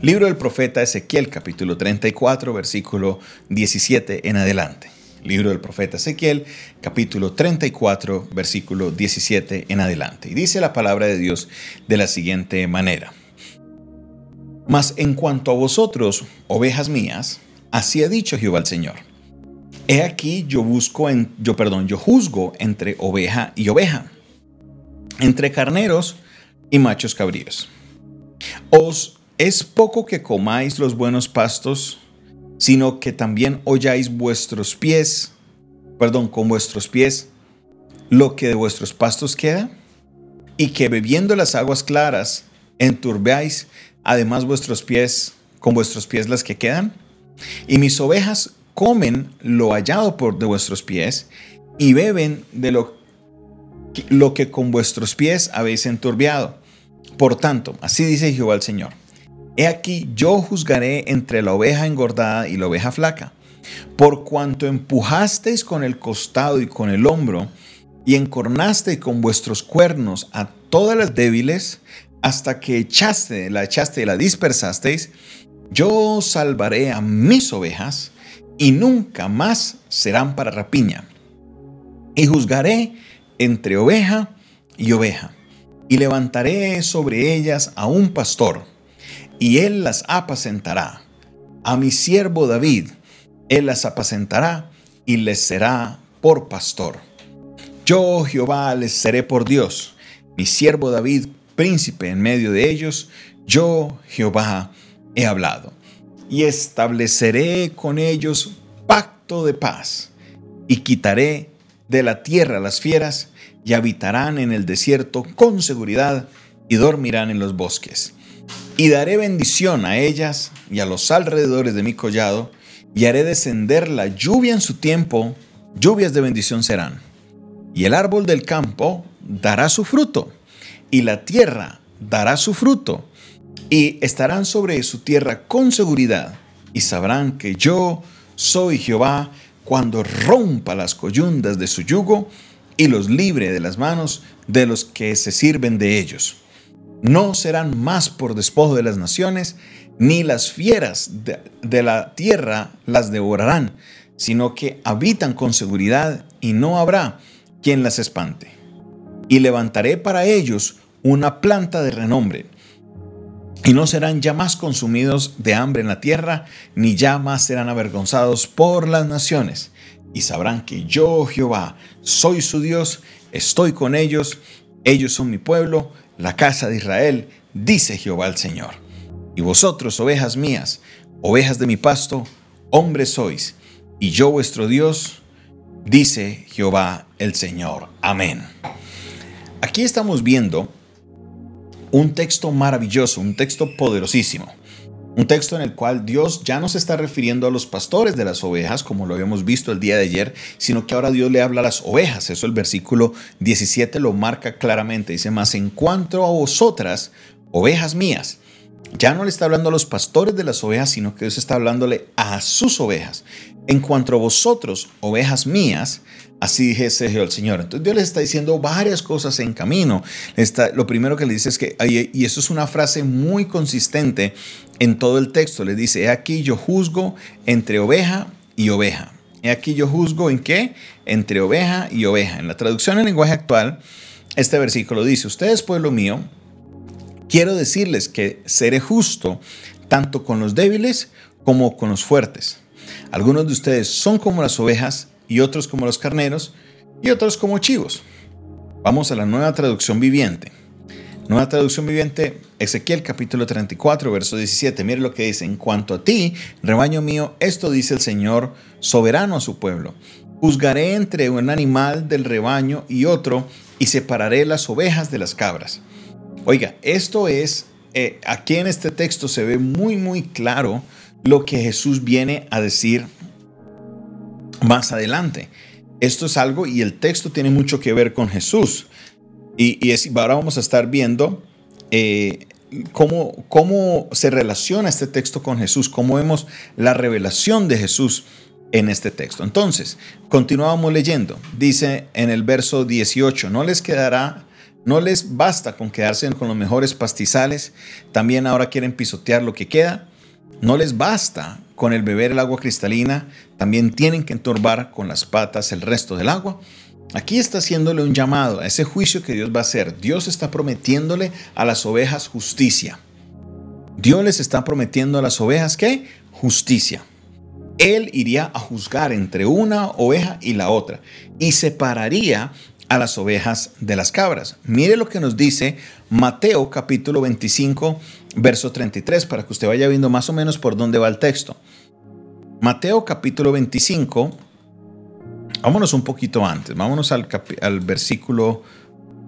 Libro del profeta Ezequiel, capítulo 34, versículo 17 en adelante. Libro del profeta Ezequiel, capítulo 34, versículo 17 en adelante. Y dice la palabra de Dios de la siguiente manera. Mas en cuanto a vosotros, ovejas mías, así ha dicho Jehová el Señor. He aquí yo busco en, yo perdón, yo juzgo entre oveja y oveja, entre carneros y machos cabríos. Os es poco que comáis los buenos pastos, sino que también holláis vuestros pies, perdón, con vuestros pies, lo que de vuestros pastos queda, y que bebiendo las aguas claras enturbeáis además vuestros pies con vuestros pies las que quedan. Y mis ovejas comen lo hallado por de vuestros pies y beben de lo, lo que con vuestros pies habéis enturbiado. Por tanto, así dice Jehová el Señor He aquí yo juzgaré entre la oveja engordada y la oveja flaca. Por cuanto empujasteis con el costado y con el hombro, y encornaste con vuestros cuernos a todas las débiles, hasta que echaste, la echaste y la dispersasteis, yo salvaré a mis ovejas, y nunca más serán para rapiña. Y juzgaré entre oveja y oveja, y levantaré sobre ellas a un pastor y él las apacentará. A mi siervo David, él las apacentará y les será por pastor. Yo, Jehová, les seré por Dios, mi siervo David, príncipe en medio de ellos, yo, Jehová, he hablado. Y estableceré con ellos pacto de paz, y quitaré de la tierra las fieras, y habitarán en el desierto con seguridad, y dormirán en los bosques y daré bendición a ellas y a los alrededores de mi collado, y haré descender la lluvia en su tiempo, lluvias de bendición serán. Y el árbol del campo dará su fruto, y la tierra dará su fruto, y estarán sobre su tierra con seguridad, y sabrán que yo soy Jehová cuando rompa las coyundas de su yugo y los libre de las manos de los que se sirven de ellos no serán más por despojo de las naciones, ni las fieras de, la tierra las devorarán, sino que habitan con seguridad y no habrá quien las espante. Y levantaré para ellos una planta de renombre, y no serán ya más consumidos de hambre en la tierra, ni ya más serán avergonzados por las naciones, y sabrán que yo, Jehová, soy su Dios, estoy con ellos, ellos son mi pueblo, la casa de Israel, dice Jehová el Señor. Y vosotros, ovejas mías, ovejas de mi pasto, hombres sois, y yo vuestro Dios, dice Jehová el Señor. Amén. Aquí estamos viendo un texto maravilloso, un texto poderosísimo. Un texto en el cual Dios ya no se está refiriendo a los pastores de las ovejas, como lo habíamos visto el día de ayer, sino que ahora Dios le habla a las ovejas. Eso el versículo 17 lo marca claramente. Dice, más en cuanto a vosotras, ovejas mías. Ya no le está hablando a los pastores de las ovejas, sino que Dios está hablándole a sus ovejas. En cuanto a vosotros, ovejas mías, Así dice el Señor. Entonces Dios les está diciendo varias cosas en camino. Está, lo primero que le dice es que, y eso es una frase muy consistente en todo el texto, le dice, he aquí yo juzgo entre oveja y oveja. He aquí yo juzgo en qué? Entre oveja y oveja. En la traducción en lenguaje actual, este versículo dice, ustedes pueblo mío, quiero decirles que seré justo tanto con los débiles como con los fuertes. Algunos de ustedes son como las ovejas y otros como los carneros y otros como chivos. Vamos a la nueva traducción viviente. Nueva traducción viviente, Ezequiel capítulo 34, verso 17. Mire lo que dice. En cuanto a ti, rebaño mío, esto dice el Señor, soberano a su pueblo. Juzgaré entre un animal del rebaño y otro, y separaré las ovejas de las cabras. Oiga, esto es, eh, aquí en este texto se ve muy, muy claro lo que Jesús viene a decir más adelante. Esto es algo y el texto tiene mucho que ver con Jesús. Y, ahora vamos a estar viendo eh, cómo, cómo se relaciona este texto con Jesús, cómo vemos la revelación de Jesús en este texto. Entonces, continuamos leyendo. Dice en el verso 18, no les quedará No les basta con quedarse con los mejores pastizales, también ahora quieren pisotear lo que queda. No les basta con el beber el agua cristalina, también tienen que entorbar con las patas el resto del agua. Aquí está haciéndole un llamado a ese juicio que Dios va a hacer. Dios está prometiéndole a las ovejas justicia. Dios les está prometiendo a las ovejas qué? Justicia. Él iría a juzgar entre una oveja y la otra y separaría a las ovejas de las cabras. Mire lo que nos dice Mateo capítulo 25, verso 33, para que usted vaya viendo más o menos por dónde va el texto. Mateo capítulo 25, vámonos un poquito antes, vámonos al, al versículo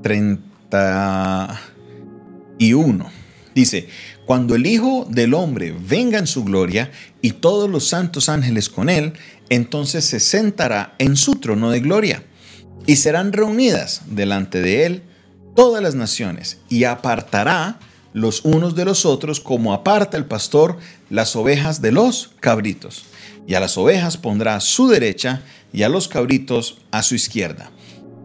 31. Dice, cuando el Hijo del Hombre venga en su gloria y todos los santos ángeles con él, entonces se sentará en su trono de gloria y serán reunidas delante de él todas las naciones y apartará los unos de los otros como aparta el pastor las ovejas de los cabritos. Y a las ovejas pondrá a su derecha y a los cabritos a su izquierda.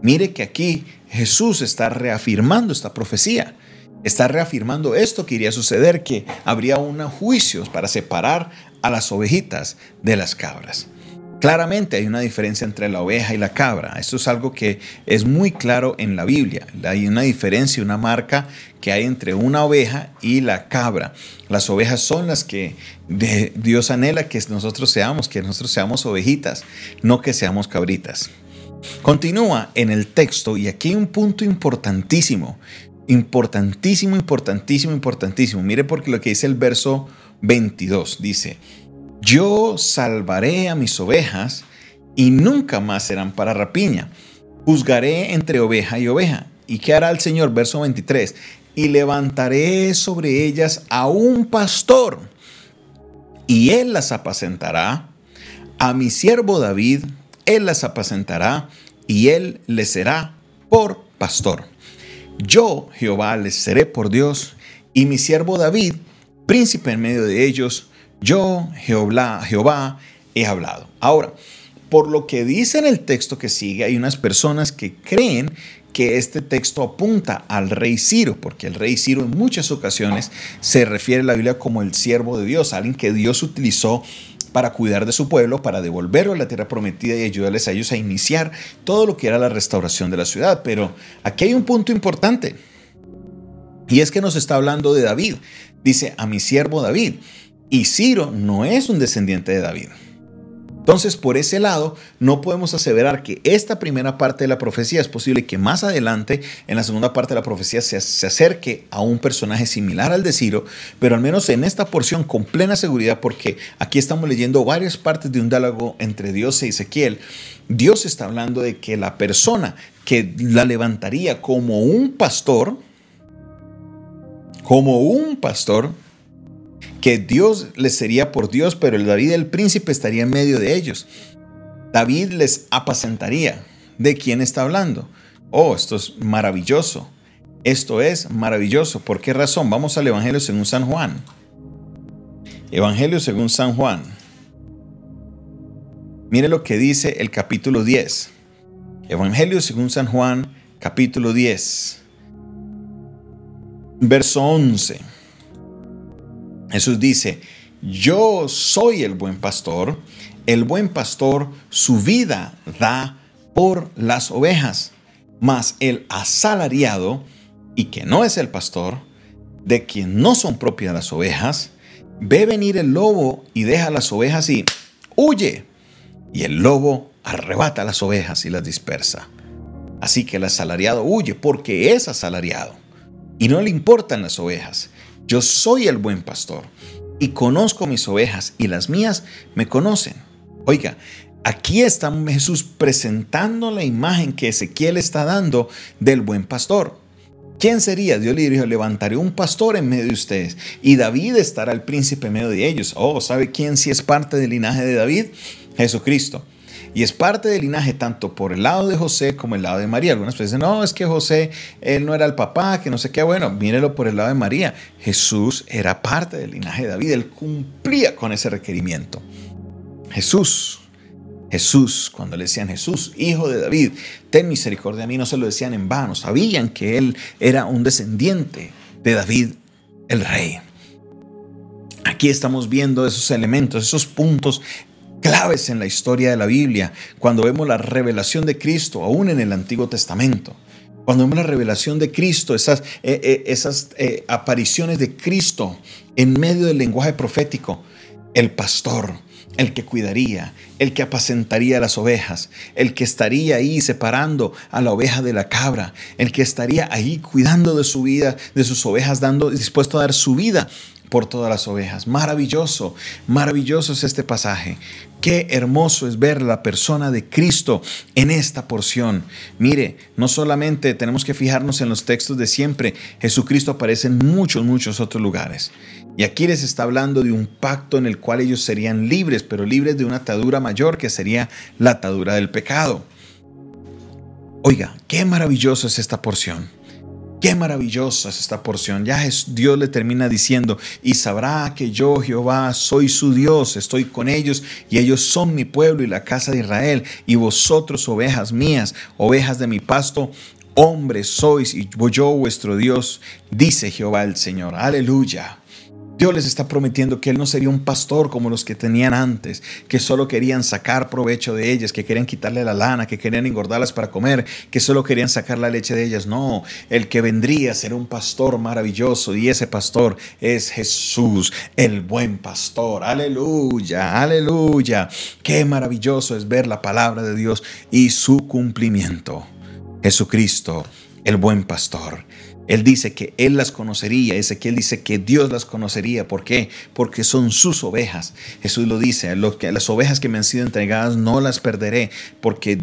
Mire que aquí Jesús está reafirmando esta profecía. Está reafirmando esto que iría a suceder, que habría unos juicios para separar a las ovejitas de las cabras. Claramente hay una diferencia entre la oveja y la cabra. Esto es algo que es muy claro en la Biblia. Hay una diferencia, una marca que hay entre una oveja y la cabra. Las ovejas son las que Dios anhela que nosotros seamos, que nosotros seamos ovejitas, no que seamos cabritas. Continúa en el texto y aquí hay un punto importantísimo, importantísimo, importantísimo, importantísimo. Mire porque lo que dice el verso 22 dice, yo salvaré a mis ovejas y nunca más serán para rapiña. Juzgaré entre oveja y oveja. ¿Y qué hará el Señor? Verso 23. Y levantaré sobre ellas a un pastor, y él las apacentará. A mi siervo David, él las apacentará, y él les será por pastor. Yo, Jehová, les seré por Dios, y mi siervo David, príncipe en medio de ellos, yo, Jehová, Jehová, he hablado. Ahora, por lo que dice en el texto que sigue, hay unas personas que creen que este texto apunta al rey Ciro, porque el rey Ciro en muchas ocasiones se refiere a la Biblia como el siervo de Dios, alguien que Dios utilizó para cuidar de su pueblo, para devolverlo a la tierra prometida y ayudarles a ellos a iniciar todo lo que era la restauración de la ciudad. Pero aquí hay un punto importante, y es que nos está hablando de David. Dice, a mi siervo David. Y Ciro no es un descendiente de David. Entonces, por ese lado, no podemos aseverar que esta primera parte de la profecía es posible que más adelante, en la segunda parte de la profecía, se, acerque a un personaje similar al de Ciro, pero al menos en esta porción con plena seguridad, porque aquí estamos leyendo varias partes de un diálogo entre Dios e Ezequiel. Dios está hablando de que la persona que la levantaría como un pastor, como un pastor, que Dios les sería por Dios, pero el David el príncipe estaría en medio de ellos. David les apacentaría. ¿De quién está hablando? Oh, esto es maravilloso. Esto es maravilloso. ¿Por qué razón? Vamos al Evangelio según San Juan. Evangelio según San Juan. Mire lo que dice el capítulo 10. Evangelio según San Juan, capítulo 10. Verso 11. Jesús dice, yo soy el buen pastor, el buen pastor su vida da por las ovejas, mas el asalariado, y que no es el pastor, de quien no son propias las ovejas, ve venir el lobo y deja las ovejas y huye, y el lobo arrebata las ovejas y las dispersa. Así que el asalariado huye porque es asalariado y no le importan las ovejas. Yo soy el buen pastor y conozco mis ovejas y las mías me conocen. Oiga, aquí está Jesús presentando la imagen que Ezequiel está dando del buen pastor. ¿Quién sería? Dios le dijo, levantaré un pastor en medio de ustedes y David estará el príncipe en medio de ellos. Oh, ¿sabe quién si es parte del linaje de David? Jesucristo. Y es parte del linaje tanto por el lado de José como el lado de María. Algunas veces no, es que José, él no era el papá, que no sé qué. Bueno, mírelo por el lado de María. Jesús era parte del linaje de David. Él cumplía con ese requerimiento. Jesús Jesús, cuando le decían Jesús, hijo de David, ten misericordia a mí, no se lo decían en vano, sabían que él era un descendiente de David el rey. Aquí estamos viendo esos elementos, esos puntos claves en la historia de la Biblia, cuando vemos la revelación de Cristo, aún en el Antiguo Testamento. Cuando vemos la revelación de Cristo, esas, eh, eh, esas eh, apariciones de Cristo en medio del lenguaje profético, el pastor, el que cuidaría, el que apacentaría las ovejas, el que estaría ahí separando a la oveja de la cabra, el que estaría ahí cuidando de su vida, de sus ovejas, dando, dispuesto a dar su vida por todas las ovejas. Maravilloso, maravilloso es este pasaje. Qué hermoso es ver la persona de Cristo en esta porción. Mire, no solamente tenemos que fijarnos en los textos de siempre, Jesucristo aparece en muchos, muchos otros lugares. Y aquí les está hablando de un pacto en el cual ellos serían libres, pero libres de una atadura mayor que sería la atadura del pecado. Oiga, qué maravilloso es esta porción. Qué maravillosa es esta porción. Ya Dios le termina diciendo, y sabrá que yo, Jehová, soy su Dios, estoy con ellos, y ellos son mi pueblo y la casa de Israel, y vosotros, ovejas mías, ovejas de mi pasto, hombres sois, y yo vuestro Dios, dice Jehová el Señor. Aleluya. Dios les está prometiendo que Él no sería un pastor como los que tenían antes, que solo querían sacar provecho de ellas, que querían quitarle la lana, que querían engordarlas para comer, que solo querían sacar la leche de ellas. No, el que vendría será un pastor maravilloso y ese pastor es Jesús, el buen pastor. Aleluya, aleluya. Qué maravilloso es ver la palabra de Dios y su cumplimiento. Jesucristo, el buen pastor. Él dice que Él las conocería. Ezequiel dice que Dios las conocería. ¿Por qué? Porque son sus ovejas. Jesús lo dice, las ovejas que me han sido entregadas no las perderé, porque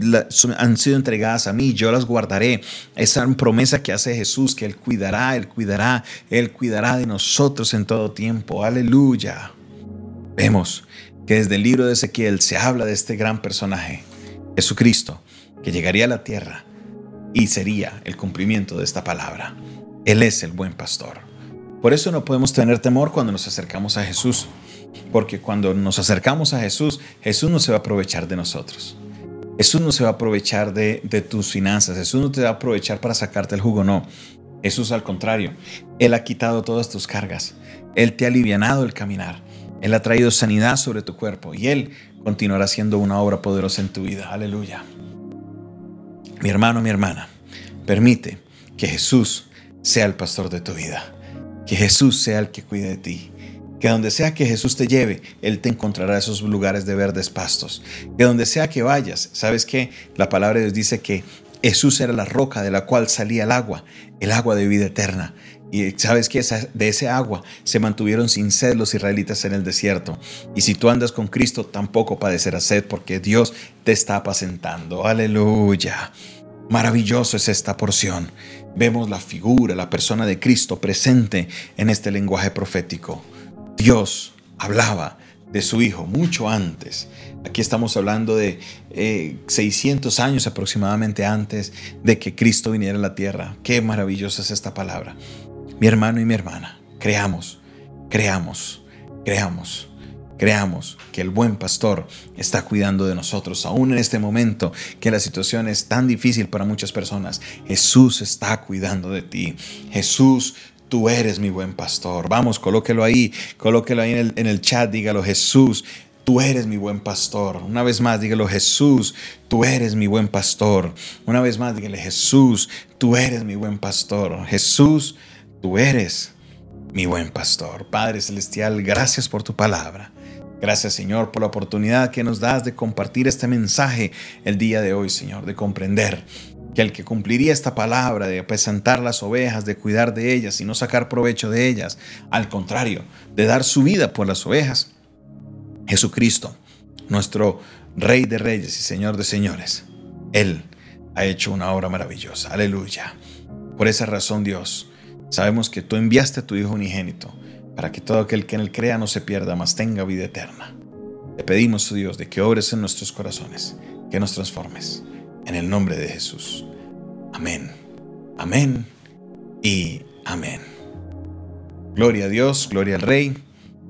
han sido entregadas a mí, yo las guardaré. Esa promesa que hace Jesús, que Él cuidará, Él cuidará, Él cuidará de nosotros en todo tiempo. Aleluya. Vemos que desde el libro de Ezequiel se habla de este gran personaje, Jesucristo, que llegaría a la tierra y sería el cumplimiento de esta palabra. Él es el buen pastor. Por eso no podemos tener temor cuando nos acercamos a Jesús, porque cuando nos acercamos a Jesús, Jesús no se va a aprovechar de nosotros. Jesús no se va a aprovechar de, tus finanzas, Jesús no te va a aprovechar para sacarte el jugo, no. Jesús al contrario, Él ha quitado todas tus cargas, Él te ha alivianado el caminar, Él ha traído sanidad sobre tu cuerpo y Él continuará haciendo una obra poderosa en tu vida. Aleluya. Mi hermano, mi hermana, permite que Jesús sea el pastor de tu vida. Que Jesús sea el que cuide de ti. Que donde sea que Jesús te lleve, Él te encontrará esos lugares de verdes pastos. Que donde sea que vayas, ¿sabes qué? La palabra de Dios dice que Jesús era la roca de la cual salía el agua, el agua de vida eterna. Y sabes que de ese agua se mantuvieron sin sed los israelitas en el desierto. Y si tú andas con Cristo, tampoco padecerás sed porque Dios te está apacentando. Aleluya. Maravilloso es esta porción. Vemos la figura, la persona de Cristo presente en este lenguaje profético. Dios hablaba de su Hijo mucho antes. Aquí estamos hablando de 600 eh, años aproximadamente antes de que Cristo viniera a la tierra. Qué maravillosa es esta palabra. Mi hermano y mi hermana, creamos, creamos, creamos Creamos que el buen pastor está cuidando de nosotros, aún en este momento que la situación es tan difícil para muchas personas. Jesús está cuidando de ti. Jesús tú eres mi buen pastor. Vamos, colóquelo ahí, colóquelo ahí en el, en el, chat, dígalo, Jesús, tú eres mi buen pastor. Una vez más, dígalo, Jesús, tú eres mi buen pastor. Una vez más, dígale, Jesús, tú eres mi buen pastor. Jesús, tú eres mi buen pastor. Padre Celestial, gracias por tu palabra. Gracias Señor por la oportunidad que nos das de compartir este mensaje el día de hoy, Señor, de comprender que el que cumpliría esta palabra de presentar las ovejas, de cuidar de ellas y no sacar provecho de ellas, al contrario, de dar su vida por las ovejas, Jesucristo, nuestro Rey de Reyes y Señor de Señores, Él ha hecho una obra maravillosa. Aleluya. Por esa razón, Dios, sabemos que tú enviaste a tu Hijo unigénito para que todo aquel que en él crea no se pierda, mas tenga vida eterna. Te pedimos, oh Dios, de que obres en nuestros corazones, que nos transformes. En el nombre de Jesús. Amén. Amén y amén. Gloria a Dios, gloria al Rey.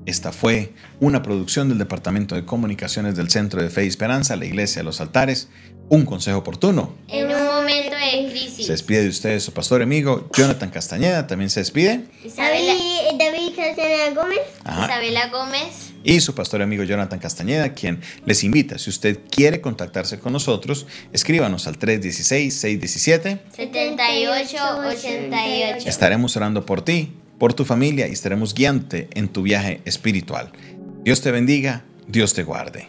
Esta fue una producción del Departamento de Comunicaciones del Centro de Fe y Esperanza, la Iglesia de los Altares. Un consejo oportuno. En un momento de crisis. Se despide de ustedes su pastor amigo Jonathan Castañeda. También se despide. Isabela, David, David Castañeda Gómez. Ajá. Isabela Gómez. Y su pastor amigo Jonathan Castañeda, quien les invita, si usted quiere contactarse con nosotros, escríbanos al 316-617. 7888. Estaremos orando por ti, por tu familia y estaremos guiándote en tu viaje espiritual. Dios te bendiga, Dios te guarde.